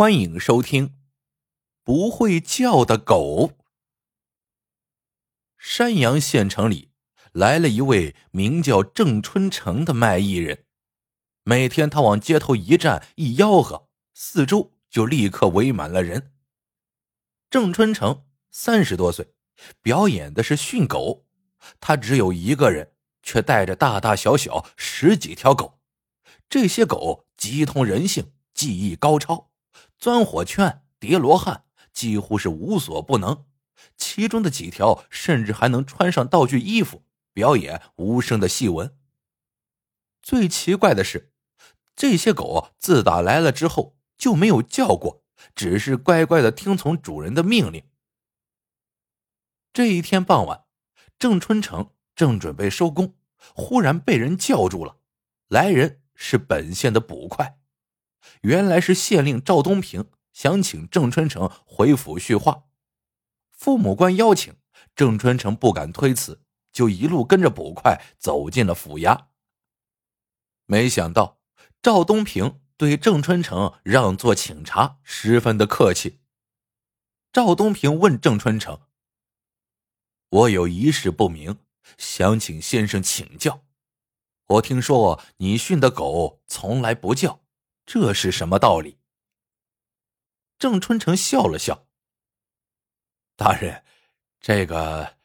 欢迎收听《不会叫的狗》。山阳县城里来了一位名叫郑春成的卖艺人，每天他往街头一站，一吆喝，四周就立刻围满了人。郑春成三十多岁，表演的是训狗，他只有一个人，却带着大大小小十几条狗，这些狗极通人性，技艺高超。钻火圈、叠罗汉几乎是无所不能，其中的几条甚至还能穿上道具衣服，表演无声的戏文。最奇怪的是，这些狗自打来了之后就没有叫过，只是乖乖的听从主人的命令。这一天傍晚，郑春成正准备收工，忽然被人叫住了。来人是本县的捕快。原来是县令赵东平想请郑春成回府叙话，父母官邀请，郑春成不敢推辞，就一路跟着捕快走进了府衙。没想到赵东平对郑春成让座请茶，十分的客气。赵东平问郑春成：“我有一事不明，想请先生请教。我听说你训的狗从来不叫。”这是什么道理？郑春成笑了笑。大人，这个，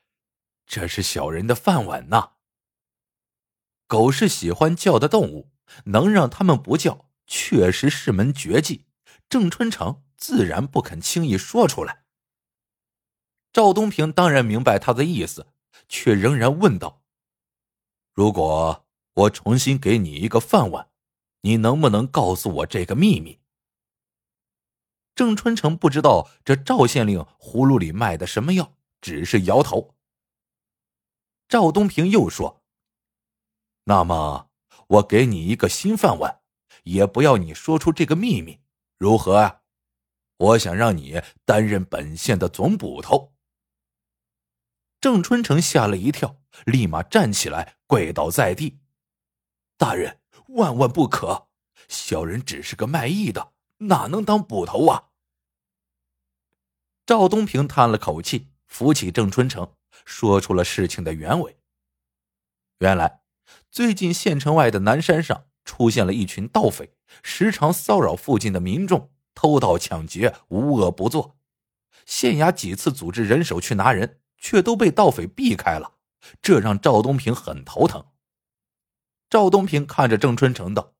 这是小人的饭碗呐。狗是喜欢叫的动物，能让他们不叫，确实是门绝技。郑春成自然不肯轻易说出来。赵东平当然明白他的意思，却仍然问道：“如果我重新给你一个饭碗？”你能不能告诉我这个秘密？郑春成不知道这赵县令葫芦里卖的什么药，只是摇头。赵东平又说：“那么我给你一个新饭碗，也不要你说出这个秘密，如何啊？我想让你担任本县的总捕头。”郑春成吓了一跳，立马站起来，跪倒在地：“大人。”万万不可！小人只是个卖艺的，哪能当捕头啊？赵东平叹了口气，扶起郑春成，说出了事情的原委。原来，最近县城外的南山上出现了一群盗匪，时常骚扰附近的民众，偷盗抢劫，无恶不作。县衙几次组织人手去拿人，却都被盗匪避开了，这让赵东平很头疼。赵东平看着郑春成道：“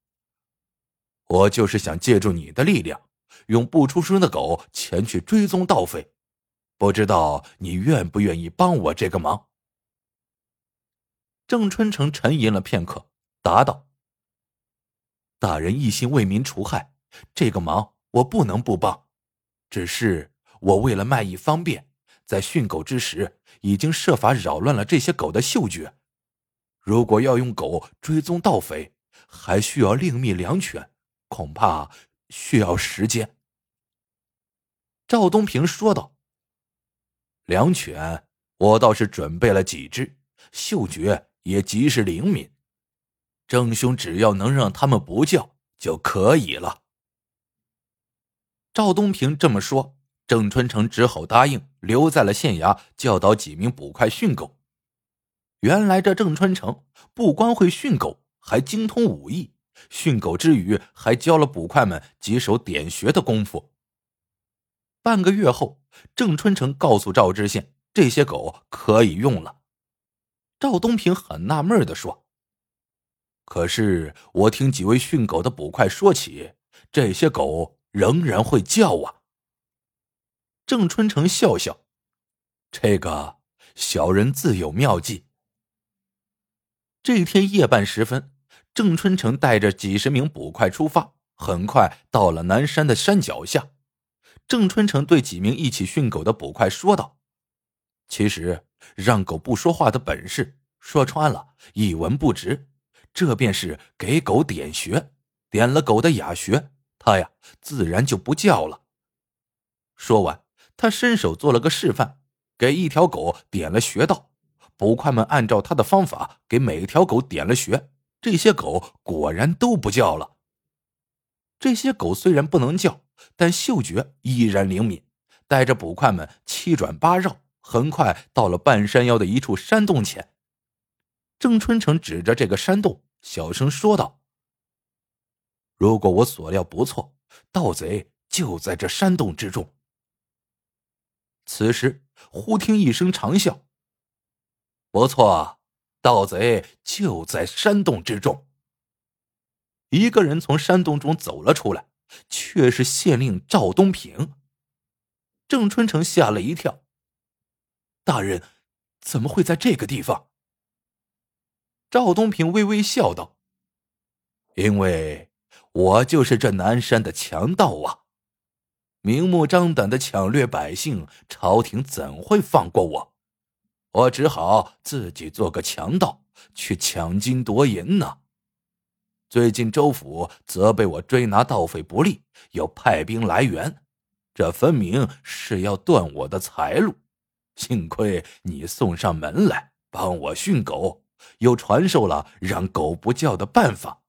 我就是想借助你的力量，用不出声的狗前去追踪盗匪，不知道你愿不愿意帮我这个忙？”郑春成沉吟了片刻，答道：“大人一心为民除害，这个忙我不能不帮。只是我为了卖艺方便，在训狗之时，已经设法扰乱了这些狗的嗅觉。”如果要用狗追踪盗匪，还需要另觅良犬，恐怕需要时间。赵东平说道：“良犬，我倒是准备了几只，嗅觉也极是灵敏。郑兄只要能让他们不叫就可以了。”赵东平这么说，郑春成只好答应，留在了县衙教导几名捕快训狗。原来这郑春城不光会训狗，还精通武艺。训狗之余，还教了捕快们几手点穴的功夫。半个月后，郑春城告诉赵知县，这些狗可以用了。赵东平很纳闷的说：“可是我听几位训狗的捕快说起，这些狗仍然会叫啊。”郑春城笑笑：“这个小人自有妙计。”这天夜半时分，郑春成带着几十名捕快出发，很快到了南山的山脚下。郑春成对几名一起训狗的捕快说道：“其实让狗不说话的本事，说穿了，一文不值。这便是给狗点穴，点了狗的哑穴，它呀自然就不叫了。”说完，他伸手做了个示范，给一条狗点了穴道。捕快们按照他的方法给每条狗点了穴，这些狗果然都不叫了。这些狗虽然不能叫，但嗅觉依然灵敏，带着捕快们七转八绕，很快到了半山腰的一处山洞前。郑春成指着这个山洞，小声说道：“如果我所料不错，盗贼就在这山洞之中。”此时，忽听一声长啸。不错，盗贼就在山洞之中。一个人从山洞中走了出来，却是县令赵东平。郑春城吓了一跳。大人，怎么会在这个地方？赵东平微微笑道：“因为我就是这南山的强盗啊！明目张胆的抢掠百姓，朝廷怎会放过我？我只好自己做个强盗，去抢金夺银呢。最近州府责备我追拿盗匪不力，又派兵来援，这分明是要断我的财路。幸亏你送上门来帮我训狗。”又传授了让狗不叫的办法。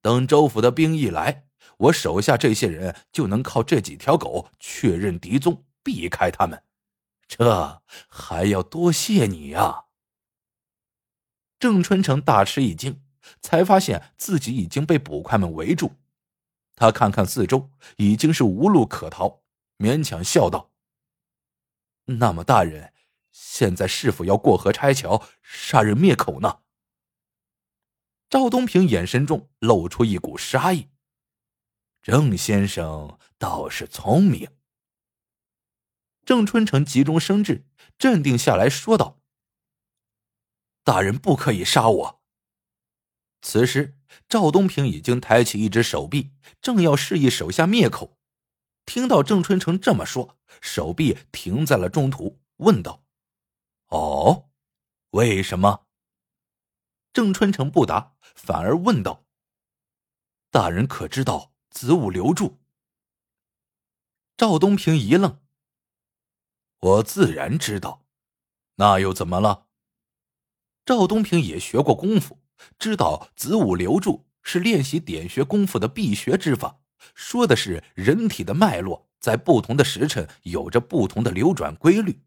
等州府的兵一来，我手下这些人就能靠这几条狗确认敌踪，避开他们。这还要多谢你呀！郑春成大吃一惊，才发现自己已经被捕快们围住。他看看四周，已经是无路可逃，勉强笑道：“那么，大人。”现在是否要过河拆桥、杀人灭口呢？赵东平眼神中露出一股杀意。郑先生倒是聪明。郑春成急中生智，镇定下来说道：“大人不可以杀我。”此时，赵东平已经抬起一只手臂，正要示意手下灭口。听到郑春成这么说，手臂停在了中途，问道。哦，为什么？郑春成不答，反而问道：“大人可知道子午留住？”赵东平一愣：“我自然知道，那又怎么了？”赵东平也学过功夫，知道子午流注是练习点穴功夫的必学之法，说的是人体的脉络在不同的时辰有着不同的流转规律，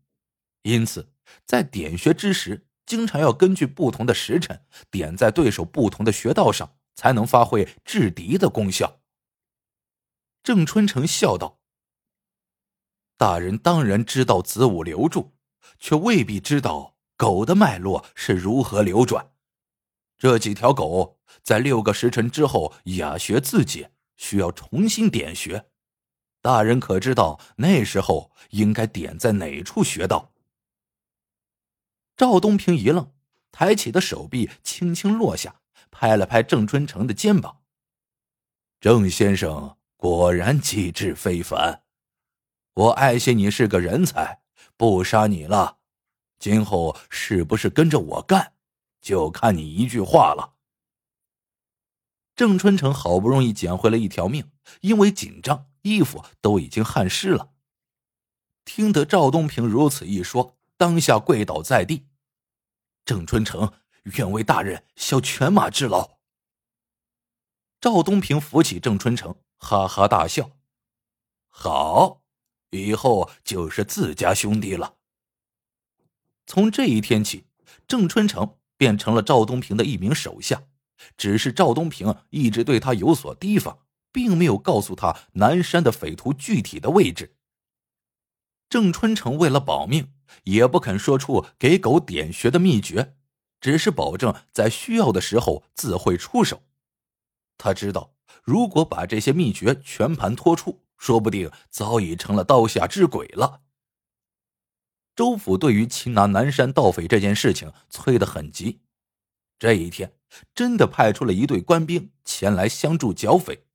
因此。在点穴之时，经常要根据不同的时辰点在对手不同的穴道上，才能发挥制敌的功效。郑春成笑道：“大人当然知道子午流注，却未必知道狗的脉络是如何流转。这几条狗在六个时辰之后哑穴自解，需要重新点穴。大人可知道那时候应该点在哪处穴道？”赵东平一愣，抬起的手臂轻轻落下，拍了拍郑春成的肩膀。郑先生果然机智非凡，我爱惜你是个人才，不杀你了。今后是不是跟着我干，就看你一句话了。郑春成好不容易捡回了一条命，因为紧张，衣服都已经汗湿了。听得赵东平如此一说，当下跪倒在地。郑春成愿为大人效犬马之劳。赵东平扶起郑春成，哈哈大笑：“好，以后就是自家兄弟了。”从这一天起，郑春成变成了赵东平的一名手下。只是赵东平一直对他有所提防，并没有告诉他南山的匪徒具体的位置。郑春成为了保命。也不肯说出给狗点穴的秘诀，只是保证在需要的时候自会出手。他知道，如果把这些秘诀全盘托出，说不定早已成了刀下之鬼了。州府对于擒拿南山盗匪这件事情催得很急，这一天真的派出了一队官兵前来相助剿匪。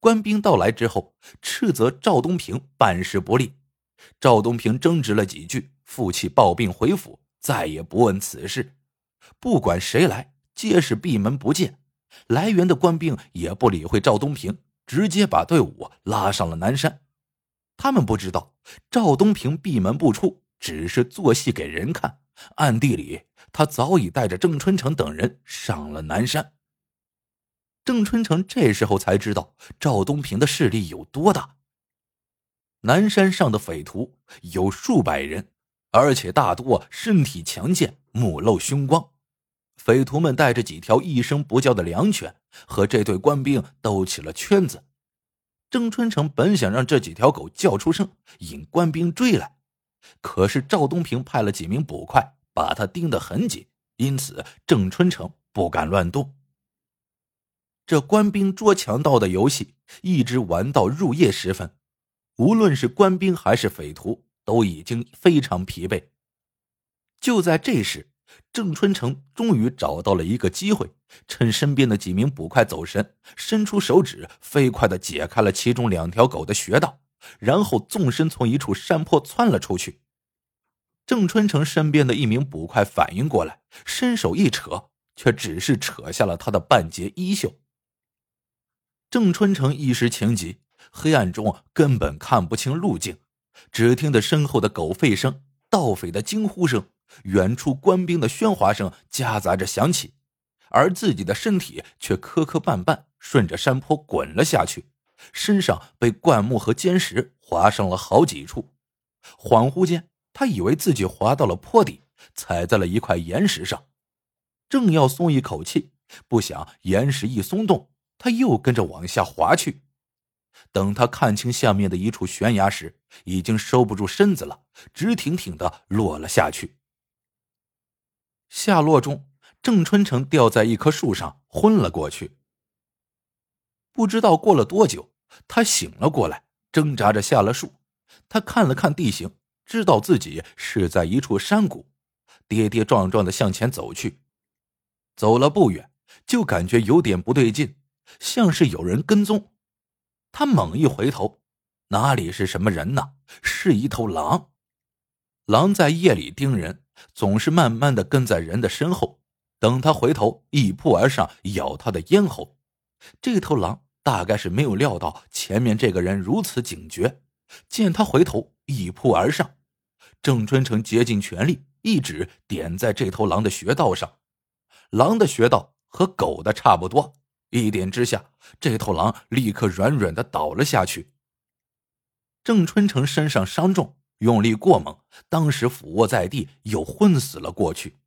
官兵到来之后，斥责赵东平办事不力。赵东平争执了几句，负气抱病回府，再也不问此事。不管谁来，皆是闭门不见。来援的官兵也不理会赵东平，直接把队伍拉上了南山。他们不知道赵东平闭门不出，只是做戏给人看，暗地里他早已带着郑春成等人上了南山。郑春成这时候才知道赵东平的势力有多大。南山上的匪徒有数百人，而且大多身体强健，目露凶光。匪徒们带着几条一声不叫的良犬，和这队官兵斗起了圈子。郑春成本想让这几条狗叫出声，引官兵追来，可是赵东平派了几名捕快，把他盯得很紧，因此郑春成不敢乱动。这官兵捉强盗的游戏一直玩到入夜时分。无论是官兵还是匪徒，都已经非常疲惫。就在这时，郑春成终于找到了一个机会，趁身边的几名捕快走神，伸出手指，飞快的解开了其中两条狗的穴道，然后纵身从一处山坡窜了出去。郑春成身边的一名捕快反应过来，伸手一扯，却只是扯下了他的半截衣袖。郑春成一时情急。黑暗中根本看不清路径，只听得身后的狗吠声、盗匪的惊呼声、远处官兵的喧哗声夹杂着响起，而自己的身体却磕磕绊绊顺着山坡滚了下去，身上被灌木和坚石划伤了好几处。恍惚间，他以为自己滑到了坡底，踩在了一块岩石上，正要松一口气，不想岩石一松动，他又跟着往下滑去。等他看清下面的一处悬崖时，已经收不住身子了，直挺挺的落了下去。下落中，郑春成掉在一棵树上，昏了过去。不知道过了多久，他醒了过来，挣扎着下了树。他看了看地形，知道自己是在一处山谷，跌跌撞撞的向前走去。走了不远，就感觉有点不对劲，像是有人跟踪。他猛一回头，哪里是什么人呢？是一头狼。狼在夜里盯人，总是慢慢的跟在人的身后，等他回头，一扑而上，咬他的咽喉。这头狼大概是没有料到前面这个人如此警觉，见他回头，一扑而上。郑春成竭尽全力，一指点在这头狼的穴道上。狼的穴道和狗的差不多。一点之下，这头狼立刻软软的倒了下去。郑春成身上伤重，用力过猛，当时俯卧在地，又昏死了过去。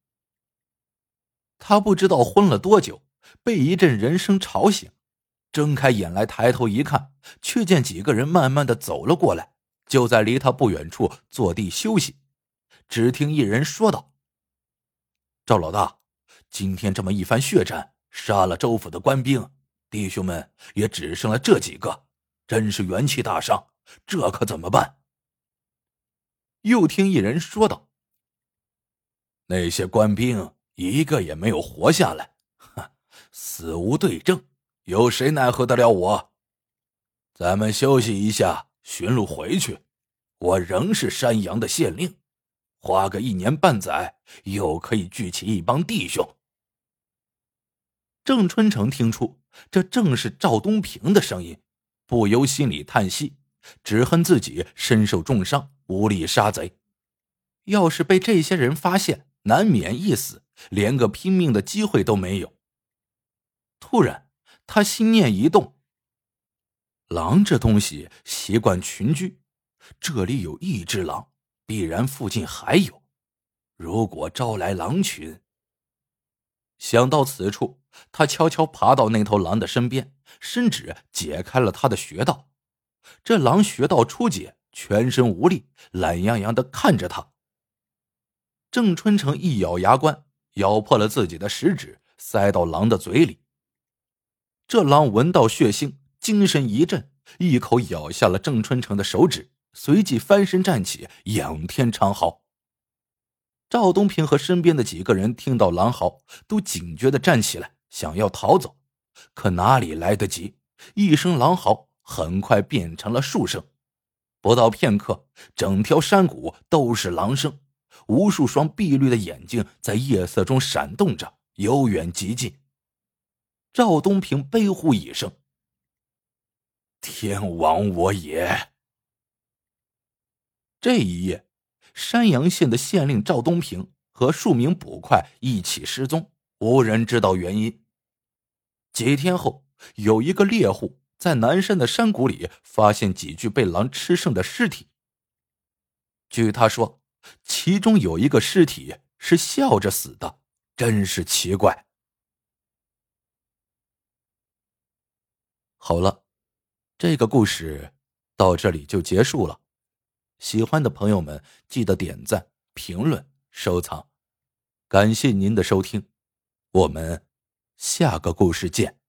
他不知道昏了多久，被一阵人声吵醒，睁开眼来，抬头一看，却见几个人慢慢的走了过来，就在离他不远处坐地休息。只听一人说道：“赵老大，今天这么一番血战。”杀了州府的官兵，弟兄们也只剩了这几个，真是元气大伤。这可怎么办？又听一人说道：“那些官兵一个也没有活下来，哼，死无对证，有谁奈何得了我？咱们休息一下，寻路回去。我仍是山阳的县令，花个一年半载，又可以聚起一帮弟兄。”郑春成听出这正是赵东平的声音，不由心里叹息，只恨自己身受重伤，无力杀贼。要是被这些人发现，难免一死，连个拼命的机会都没有。突然，他心念一动：狼这东西习惯群居，这里有一只狼，必然附近还有。如果招来狼群，想到此处。他悄悄爬到那头狼的身边，伸指解开了他的穴道。这狼穴道初解，全身无力，懒洋洋的看着他。郑春成一咬牙关，咬破了自己的食指，塞到狼的嘴里。这狼闻到血腥，精神一振，一口咬下了郑春成的手指，随即翻身站起，仰天长嚎。赵东平和身边的几个人听到狼嚎，都警觉的站起来。想要逃走，可哪里来得及？一声狼嚎很快变成了数声，不到片刻，整条山谷都是狼声，无数双碧绿的眼睛在夜色中闪动着，由远及近。赵东平悲呼一声：“天亡我也！”这一夜，山阳县的县令赵东平和数名捕快一起失踪，无人知道原因。几天后，有一个猎户在南山的山谷里发现几具被狼吃剩的尸体。据他说，其中有一个尸体是笑着死的，真是奇怪。好了，这个故事到这里就结束了。喜欢的朋友们记得点赞、评论、收藏，感谢您的收听，我们下个故事见。